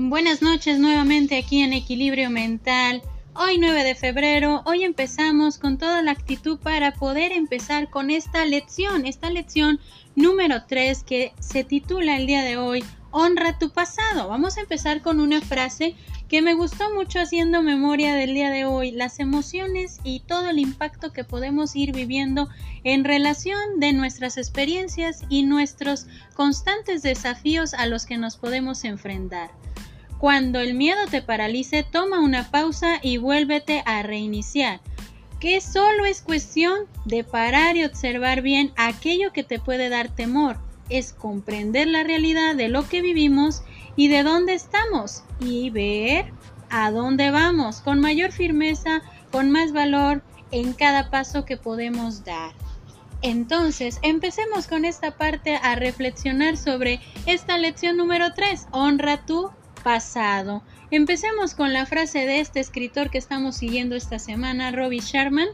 Buenas noches nuevamente aquí en Equilibrio Mental. Hoy 9 de febrero, hoy empezamos con toda la actitud para poder empezar con esta lección, esta lección número 3 que se titula el día de hoy Honra tu pasado. Vamos a empezar con una frase que me gustó mucho haciendo memoria del día de hoy, las emociones y todo el impacto que podemos ir viviendo en relación de nuestras experiencias y nuestros constantes desafíos a los que nos podemos enfrentar. Cuando el miedo te paralice, toma una pausa y vuélvete a reiniciar, que solo es cuestión de parar y observar bien aquello que te puede dar temor, es comprender la realidad de lo que vivimos y de dónde estamos y ver a dónde vamos con mayor firmeza, con más valor en cada paso que podemos dar. Entonces, empecemos con esta parte a reflexionar sobre esta lección número 3, honra tu pasado. Empecemos con la frase de este escritor que estamos siguiendo esta semana, Robbie Sharman.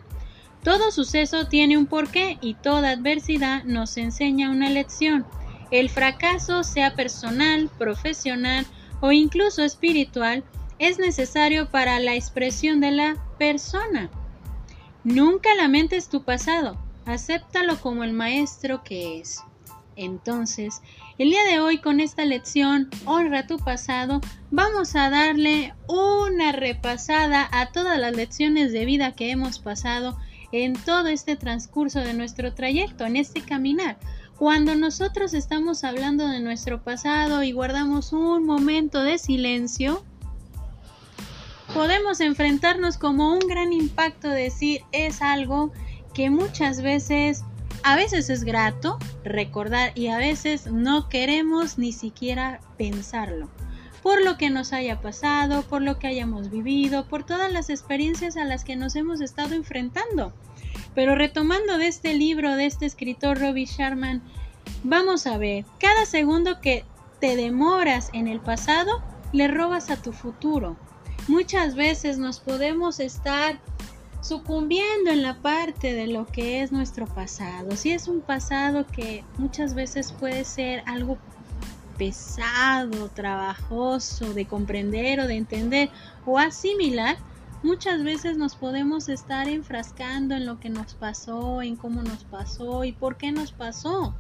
Todo suceso tiene un porqué y toda adversidad nos enseña una lección. El fracaso, sea personal, profesional o incluso espiritual, es necesario para la expresión de la persona. Nunca lamentes tu pasado, acéptalo como el maestro que es. Entonces, el día de hoy con esta lección, honra tu pasado, vamos a darle una repasada a todas las lecciones de vida que hemos pasado en todo este transcurso de nuestro trayecto, en este caminar. Cuando nosotros estamos hablando de nuestro pasado y guardamos un momento de silencio, podemos enfrentarnos como un gran impacto, decir, es algo que muchas veces a veces es grato recordar y a veces no queremos ni siquiera pensarlo. Por lo que nos haya pasado, por lo que hayamos vivido, por todas las experiencias a las que nos hemos estado enfrentando. Pero retomando de este libro de este escritor Robbie Sharman, vamos a ver, cada segundo que te demoras en el pasado, le robas a tu futuro. Muchas veces nos podemos estar sucumbiendo en la parte de lo que es nuestro pasado. Si es un pasado que muchas veces puede ser algo pesado, trabajoso de comprender o de entender o asimilar, muchas veces nos podemos estar enfrascando en lo que nos pasó, en cómo nos pasó y por qué nos pasó.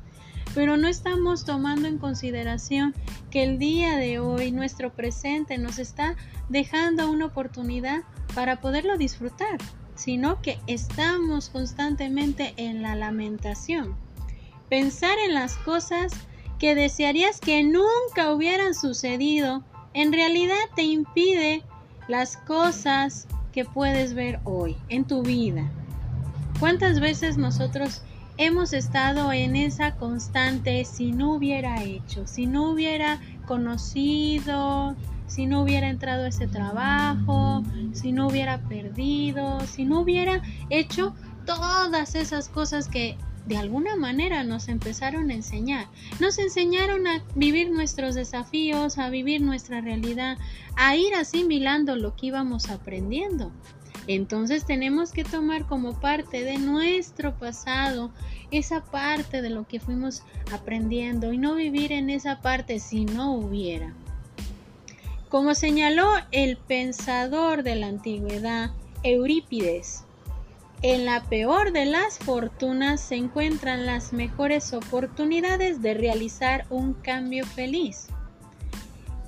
Pero no estamos tomando en consideración que el día de hoy, nuestro presente, nos está dejando una oportunidad para poderlo disfrutar sino que estamos constantemente en la lamentación. Pensar en las cosas que desearías que nunca hubieran sucedido, en realidad te impide las cosas que puedes ver hoy en tu vida. ¿Cuántas veces nosotros hemos estado en esa constante si no hubiera hecho, si no hubiera conocido, si no hubiera entrado a ese trabajo, si no hubiera perdido, si no hubiera hecho todas esas cosas que de alguna manera nos empezaron a enseñar. Nos enseñaron a vivir nuestros desafíos, a vivir nuestra realidad, a ir asimilando lo que íbamos aprendiendo. Entonces tenemos que tomar como parte de nuestro pasado esa parte de lo que fuimos aprendiendo y no vivir en esa parte si no hubiera. Como señaló el pensador de la antigüedad, Eurípides, en la peor de las fortunas se encuentran las mejores oportunidades de realizar un cambio feliz.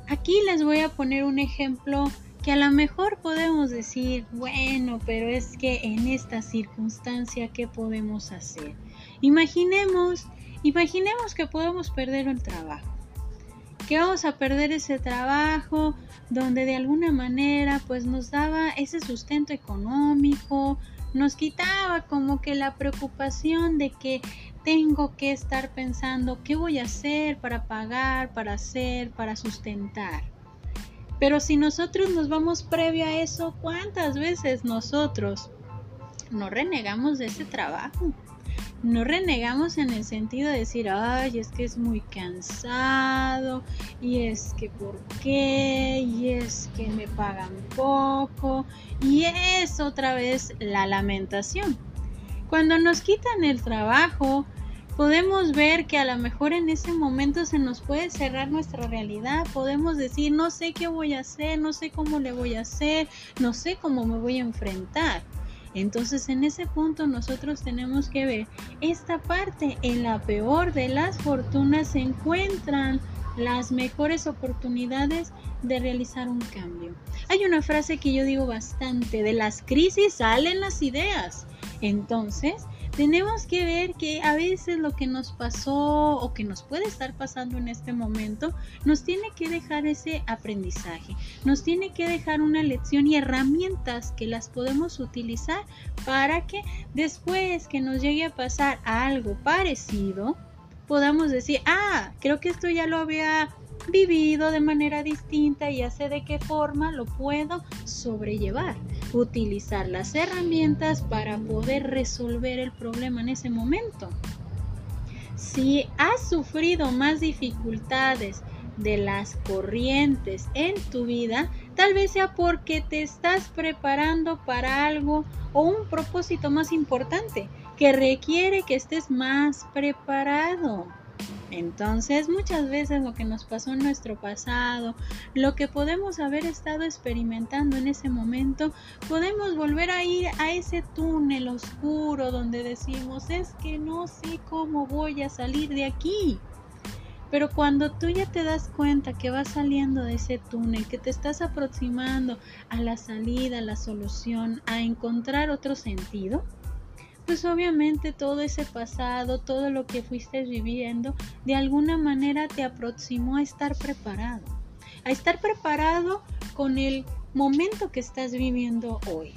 Aquí les voy a poner un ejemplo que a lo mejor podemos decir, bueno, pero es que en esta circunstancia, ¿qué podemos hacer? Imaginemos, imaginemos que podemos perder el trabajo que vamos a perder ese trabajo donde de alguna manera pues nos daba ese sustento económico, nos quitaba como que la preocupación de que tengo que estar pensando qué voy a hacer para pagar, para hacer, para sustentar. Pero si nosotros nos vamos previo a eso, ¿cuántas veces nosotros no renegamos de ese trabajo? No renegamos en el sentido de decir, ay, es que es muy cansado, y es que por qué, y es que me pagan poco, y es otra vez la lamentación. Cuando nos quitan el trabajo, podemos ver que a lo mejor en ese momento se nos puede cerrar nuestra realidad, podemos decir, no sé qué voy a hacer, no sé cómo le voy a hacer, no sé cómo me voy a enfrentar. Entonces en ese punto nosotros tenemos que ver esta parte, en la peor de las fortunas se encuentran las mejores oportunidades de realizar un cambio. Hay una frase que yo digo bastante, de las crisis salen las ideas. Entonces, tenemos que ver que a veces lo que nos pasó o que nos puede estar pasando en este momento nos tiene que dejar ese aprendizaje, nos tiene que dejar una lección y herramientas que las podemos utilizar para que después que nos llegue a pasar algo parecido, podamos decir, ah, creo que esto ya lo había vivido de manera distinta y ya sé de qué forma lo puedo sobrellevar. Utilizar las herramientas para poder resolver el problema en ese momento. Si has sufrido más dificultades de las corrientes en tu vida, tal vez sea porque te estás preparando para algo o un propósito más importante que requiere que estés más preparado. Entonces, muchas veces lo que nos pasó en nuestro pasado, lo que podemos haber estado experimentando en ese momento, podemos volver a ir a ese túnel oscuro donde decimos, es que no sé cómo voy a salir de aquí. Pero cuando tú ya te das cuenta que vas saliendo de ese túnel, que te estás aproximando a la salida, a la solución, a encontrar otro sentido, pues obviamente todo ese pasado, todo lo que fuiste viviendo, de alguna manera te aproximó a estar preparado, a estar preparado con el momento que estás viviendo hoy.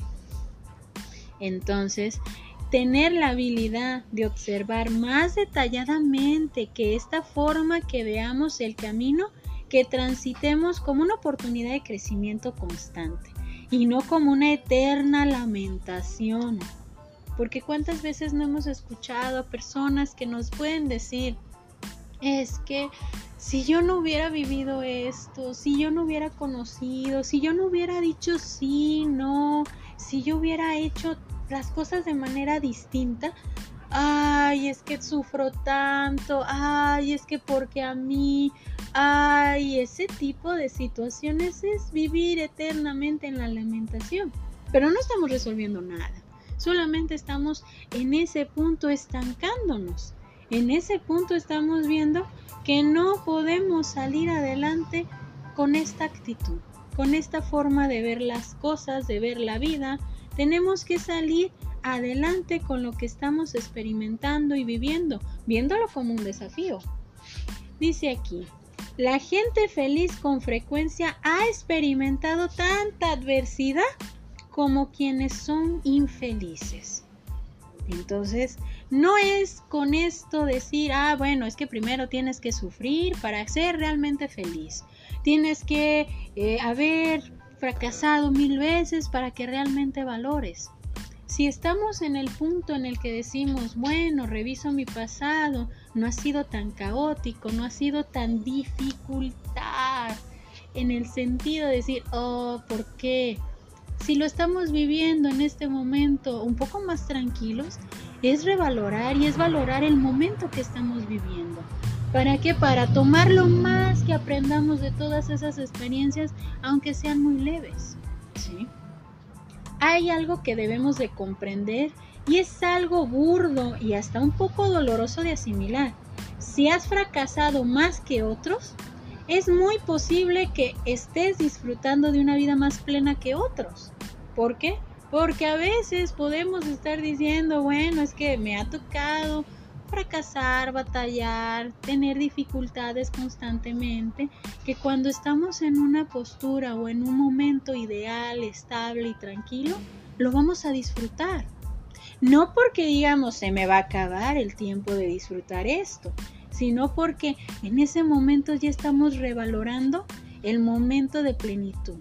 Entonces, tener la habilidad de observar más detalladamente que esta forma que veamos el camino, que transitemos como una oportunidad de crecimiento constante y no como una eterna lamentación porque cuántas veces no hemos escuchado a personas que nos pueden decir, es que si yo no hubiera vivido esto, si yo no hubiera conocido, si yo no hubiera dicho sí, no, si yo hubiera hecho las cosas de manera distinta, ay, es que sufro tanto, ay, es que porque a mí, ay, ese tipo de situaciones es vivir eternamente en la lamentación, pero no estamos resolviendo nada solamente estamos en ese punto estancándonos. En ese punto estamos viendo que no podemos salir adelante con esta actitud, con esta forma de ver las cosas, de ver la vida. Tenemos que salir adelante con lo que estamos experimentando y viviendo, viéndolo como un desafío. Dice aquí, la gente feliz con frecuencia ha experimentado tanta adversidad como quienes son infelices. Entonces, no es con esto decir, ah, bueno, es que primero tienes que sufrir para ser realmente feliz. Tienes que eh, haber fracasado mil veces para que realmente valores. Si estamos en el punto en el que decimos, bueno, reviso mi pasado, no ha sido tan caótico, no ha sido tan dificultad, en el sentido de decir, oh, ¿por qué? Si lo estamos viviendo en este momento un poco más tranquilos, es revalorar y es valorar el momento que estamos viviendo. ¿Para qué? Para tomar lo más que aprendamos de todas esas experiencias, aunque sean muy leves. ¿sí? Hay algo que debemos de comprender y es algo burdo y hasta un poco doloroso de asimilar. Si has fracasado más que otros, es muy posible que estés disfrutando de una vida más plena que otros. ¿Por qué? Porque a veces podemos estar diciendo, bueno, es que me ha tocado fracasar, batallar, tener dificultades constantemente, que cuando estamos en una postura o en un momento ideal, estable y tranquilo, lo vamos a disfrutar. No porque digamos se me va a acabar el tiempo de disfrutar esto, sino porque en ese momento ya estamos revalorando el momento de plenitud.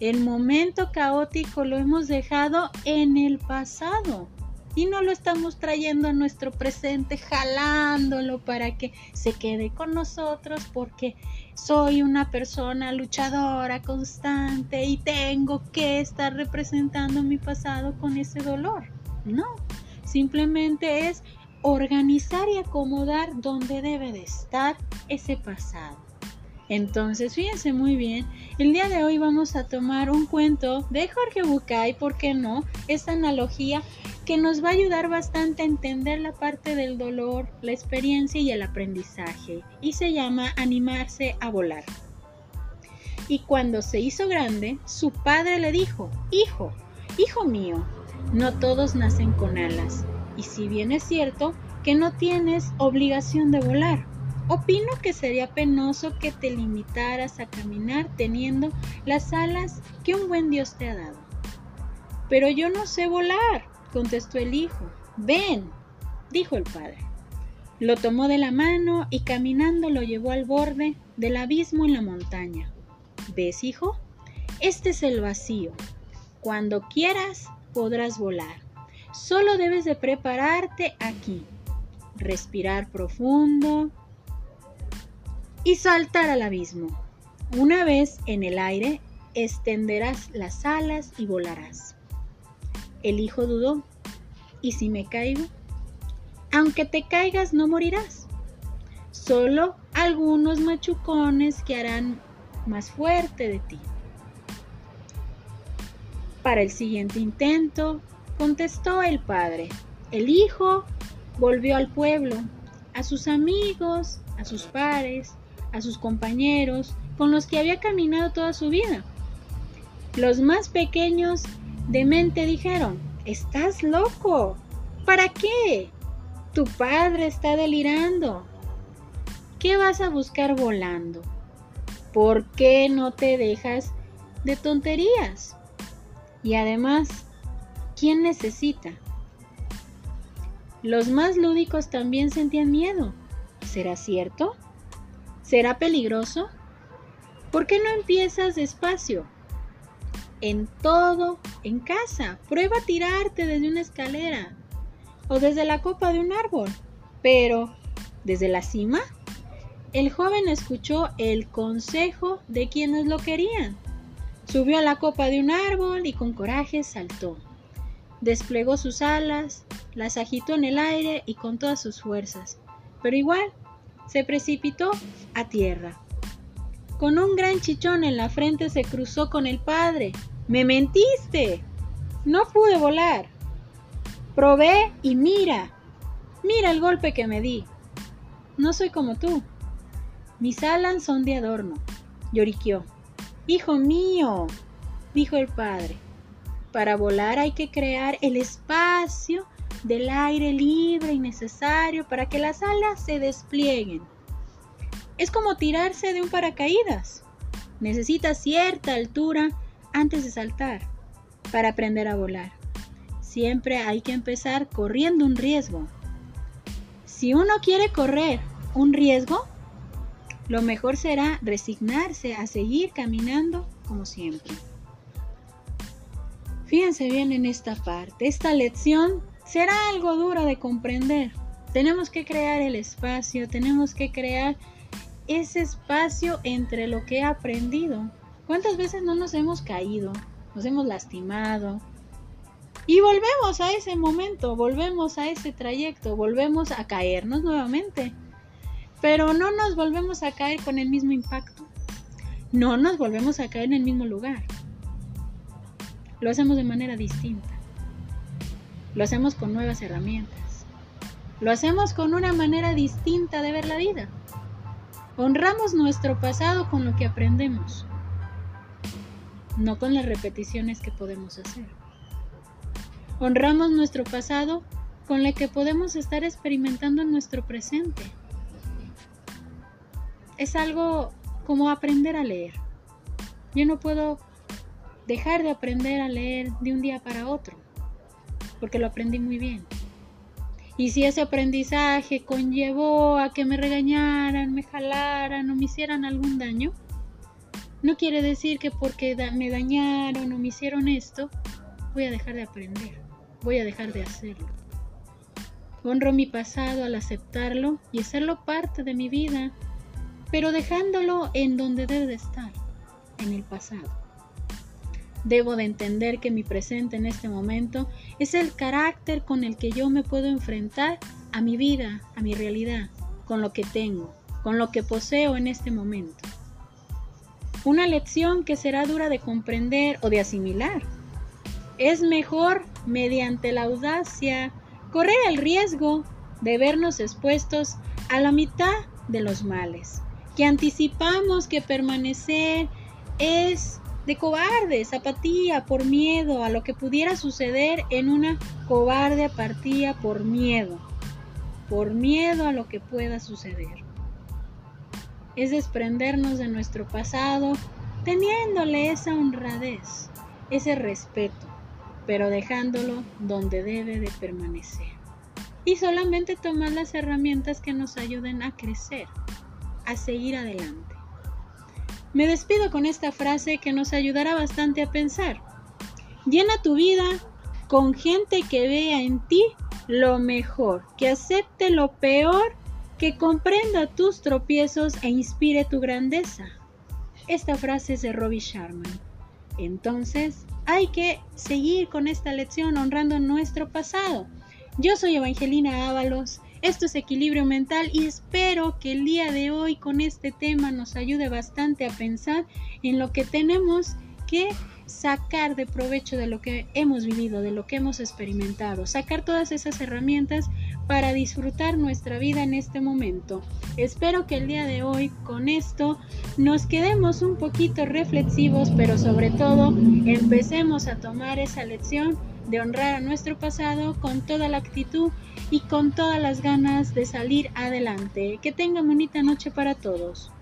El momento caótico lo hemos dejado en el pasado y no lo estamos trayendo a nuestro presente, jalándolo para que se quede con nosotros porque soy una persona luchadora, constante y tengo que estar representando mi pasado con ese dolor. No, simplemente es organizar y acomodar donde debe de estar ese pasado. Entonces, fíjense muy bien, el día de hoy vamos a tomar un cuento de Jorge Bucay, ¿por qué no? Esta analogía que nos va a ayudar bastante a entender la parte del dolor, la experiencia y el aprendizaje, y se llama Animarse a volar. Y cuando se hizo grande, su padre le dijo, Hijo, hijo mío, no todos nacen con alas, y si bien es cierto que no tienes obligación de volar, opino que sería penoso que te limitaras a caminar teniendo las alas que un buen Dios te ha dado. Pero yo no sé volar, contestó el hijo. Ven, dijo el padre. Lo tomó de la mano y caminando lo llevó al borde del abismo en la montaña. ¿Ves, hijo? Este es el vacío. Cuando quieras podrás volar. Solo debes de prepararte aquí. Respirar profundo y saltar al abismo. Una vez en el aire, extenderás las alas y volarás. El hijo dudó. ¿Y si me caigo? Aunque te caigas no morirás. Solo algunos machucones que harán más fuerte de ti. Para el siguiente intento, contestó el padre. El hijo volvió al pueblo, a sus amigos, a sus pares, a sus compañeros, con los que había caminado toda su vida. Los más pequeños de mente dijeron, estás loco. ¿Para qué? Tu padre está delirando. ¿Qué vas a buscar volando? ¿Por qué no te dejas de tonterías? Y además, ¿quién necesita? Los más lúdicos también sentían miedo. ¿Será cierto? ¿Será peligroso? ¿Por qué no empiezas despacio? En todo, en casa, prueba a tirarte desde una escalera o desde la copa de un árbol. Pero, ¿desde la cima? El joven escuchó el consejo de quienes lo querían. Subió a la copa de un árbol y con coraje saltó. Desplegó sus alas, las agitó en el aire y con todas sus fuerzas. Pero igual, se precipitó a tierra. Con un gran chichón en la frente se cruzó con el padre. ¡Me mentiste! No pude volar. Probé y mira, mira el golpe que me di. No soy como tú. Mis alas son de adorno, lloriqueó. Hijo mío, dijo el padre, para volar hay que crear el espacio del aire libre y necesario para que las alas se desplieguen. Es como tirarse de un paracaídas. Necesita cierta altura antes de saltar para aprender a volar. Siempre hay que empezar corriendo un riesgo. Si uno quiere correr un riesgo, lo mejor será resignarse a seguir caminando como siempre. Fíjense bien en esta parte. Esta lección será algo dura de comprender. Tenemos que crear el espacio, tenemos que crear ese espacio entre lo que he aprendido. ¿Cuántas veces no nos hemos caído? Nos hemos lastimado. Y volvemos a ese momento, volvemos a ese trayecto, volvemos a caernos nuevamente pero no nos volvemos a caer con el mismo impacto. No nos volvemos a caer en el mismo lugar. Lo hacemos de manera distinta. Lo hacemos con nuevas herramientas. Lo hacemos con una manera distinta de ver la vida. Honramos nuestro pasado con lo que aprendemos, no con las repeticiones que podemos hacer. Honramos nuestro pasado con lo que podemos estar experimentando en nuestro presente es algo como aprender a leer. Yo no puedo dejar de aprender a leer de un día para otro, porque lo aprendí muy bien. Y si ese aprendizaje conllevó a que me regañaran, me jalaran o me hicieran algún daño, no quiere decir que porque me dañaron o me hicieron esto, voy a dejar de aprender, voy a dejar de hacerlo. Honro mi pasado al aceptarlo y hacerlo parte de mi vida pero dejándolo en donde debe de estar, en el pasado. Debo de entender que mi presente en este momento es el carácter con el que yo me puedo enfrentar a mi vida, a mi realidad, con lo que tengo, con lo que poseo en este momento. Una lección que será dura de comprender o de asimilar. Es mejor, mediante la audacia, correr el riesgo de vernos expuestos a la mitad de los males, que anticipamos que permanecer es de cobardes, apatía, por miedo a lo que pudiera suceder en una cobarde apatía por miedo, por miedo a lo que pueda suceder. Es desprendernos de nuestro pasado teniéndole esa honradez, ese respeto, pero dejándolo donde debe de permanecer. Y solamente tomar las herramientas que nos ayuden a crecer, a seguir adelante. Me despido con esta frase que nos ayudará bastante a pensar. Llena tu vida con gente que vea en ti lo mejor, que acepte lo peor, que comprenda tus tropiezos e inspire tu grandeza. Esta frase es de Robbie Sharman. Entonces, hay que seguir con esta lección honrando nuestro pasado. Yo soy Evangelina Ábalos esto es equilibrio mental y espero que el día de hoy con este tema nos ayude bastante a pensar en lo que tenemos que sacar de provecho de lo que hemos vivido, de lo que hemos experimentado, sacar todas esas herramientas para disfrutar nuestra vida en este momento. Espero que el día de hoy con esto nos quedemos un poquito reflexivos, pero sobre todo empecemos a tomar esa lección de honrar a nuestro pasado con toda la actitud y con todas las ganas de salir adelante. Que tengan bonita noche para todos.